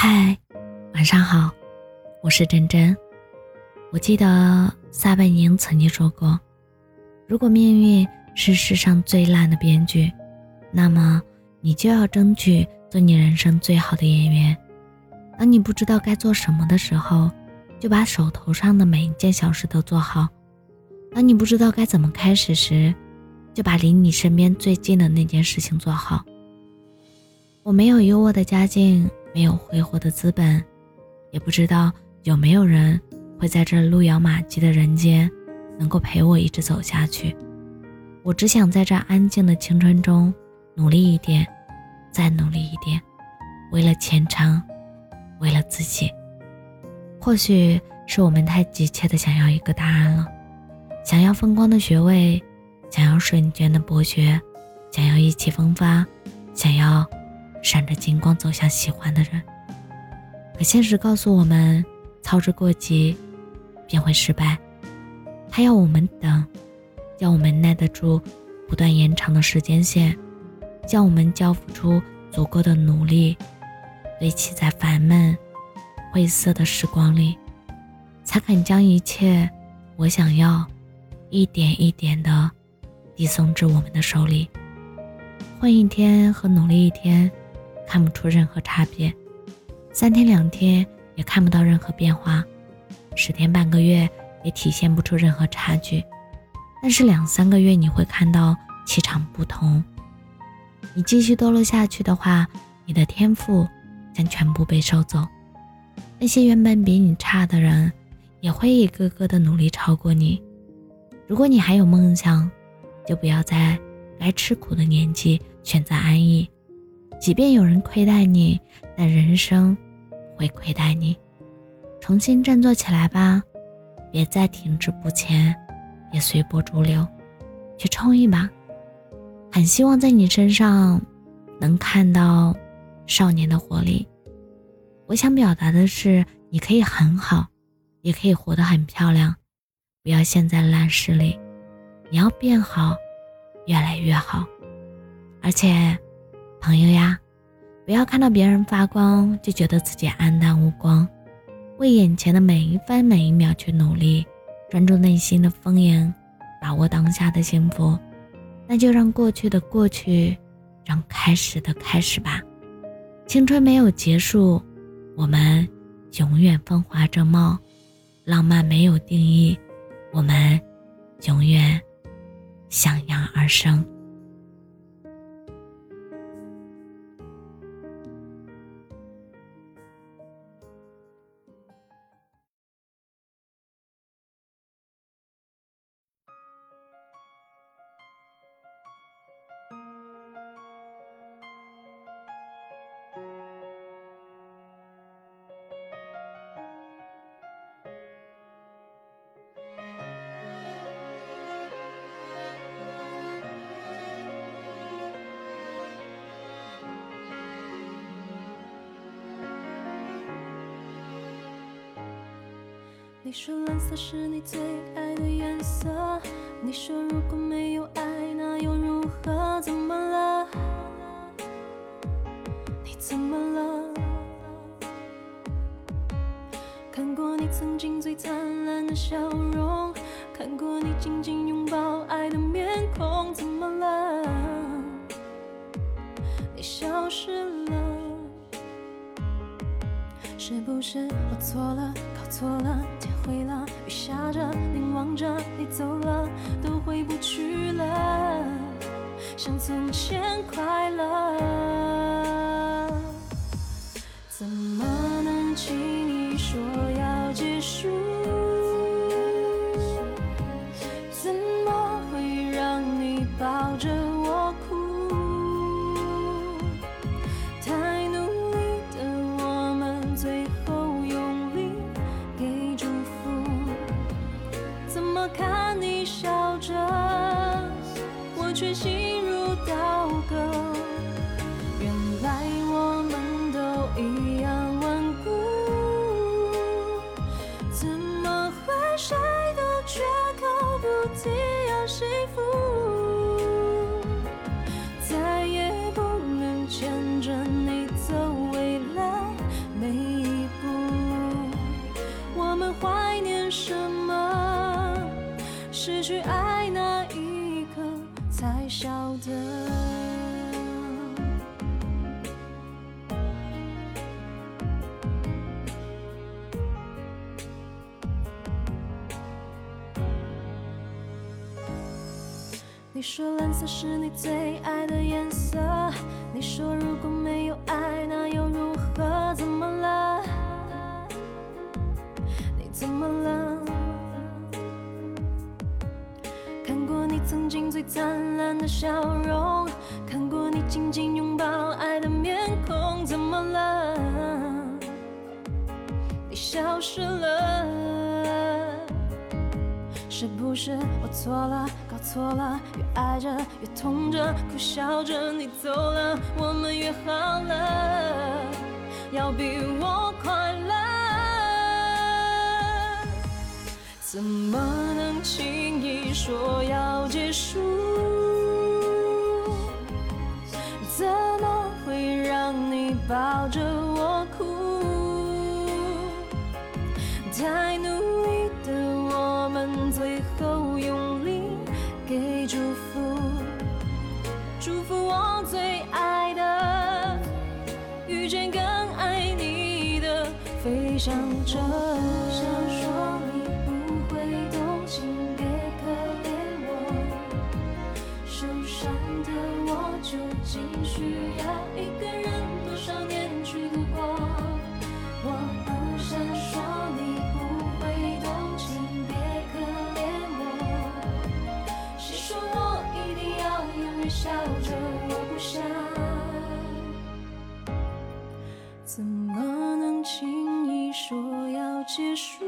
嗨，晚上好，我是真真。我记得撒贝宁曾经说过：“如果命运是世上最烂的编剧，那么你就要争取做你人生最好的演员。当你不知道该做什么的时候，就把手头上的每一件小事都做好；当你不知道该怎么开始时，就把离你身边最近的那件事情做好。”我没有优渥的家境，没有挥霍的资本，也不知道有没有人会在这路遥马急的人间，能够陪我一直走下去。我只想在这安静的青春中，努力一点，再努力一点，为了前程，为了自己。或许是我们太急切的想要一个答案了，想要风光的学位，想要瞬间的博学，想要意气风发，想要。闪着金光走向喜欢的人，可现实告诉我们，操之过急便会失败。他要我们等，要我们耐得住不断延长的时间线，叫我们交付出足够的努力，堆砌在烦闷、晦涩的时光里，才肯将一切我想要，一点一点的递送至我们的手里。混一天和努力一天。看不出任何差别，三天两天也看不到任何变化，十天半个月也体现不出任何差距，但是两三个月你会看到气场不同。你继续堕落下去的话，你的天赋将全部被收走。那些原本比你差的人，也会一个个的努力超过你。如果你还有梦想，就不要在该吃苦的年纪选择安逸。即便有人亏待你，但人生会亏待你。重新振作起来吧，别再停滞不前，也随波逐流，去冲一把。很希望在你身上能看到少年的活力。我想表达的是，你可以很好，也可以活得很漂亮。不要陷在烂事里，你要变好，越来越好，而且。朋友呀，不要看到别人发光就觉得自己黯淡无光，为眼前的每一分每一秒去努力，专注内心的丰盈，把握当下的幸福。那就让过去的过去，让开始的开始吧。青春没有结束，我们永远风华正茂；浪漫没有定义，我们永远向阳而生。你说蓝色是你最爱的颜色。你说如果没有爱，那又如何？怎么了？你怎么了？看过你曾经最灿烂的笑容，看过你紧紧拥抱爱的面孔，怎么了？你消失了。是不是我错了，搞错了，天灰了，雨下着，凝望着你走了，都回不去了，像从前快乐，失去爱那一刻才晓得。你说蓝色是你最爱的颜色你说如果没有爱那又如何？怎么了？你怎么了？曾经最灿烂的笑容，看过你紧紧拥抱爱的面孔，怎么了？你消失了，是不是我错了，搞错了？越爱着越痛着，苦笑着你走了，我们约好了，要比我快乐。怎么轻易说要结束？怎么会让你抱着我哭？太努力的我们，最后用力给祝福，祝福我最爱的，遇见更爱你的，飞翔着。究竟需要一个人多少年去度过？我不想说你不会懂，请，别可怜我。谁说我一定要永远笑着？我不想。怎么能轻易说要结束？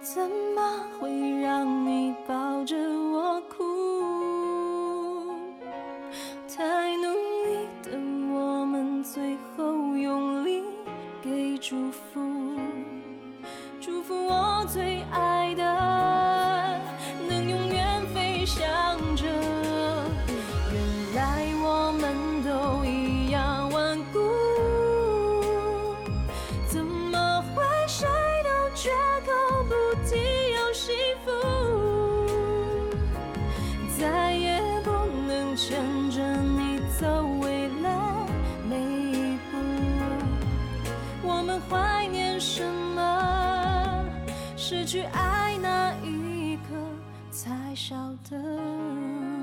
怎么会让你 Oh.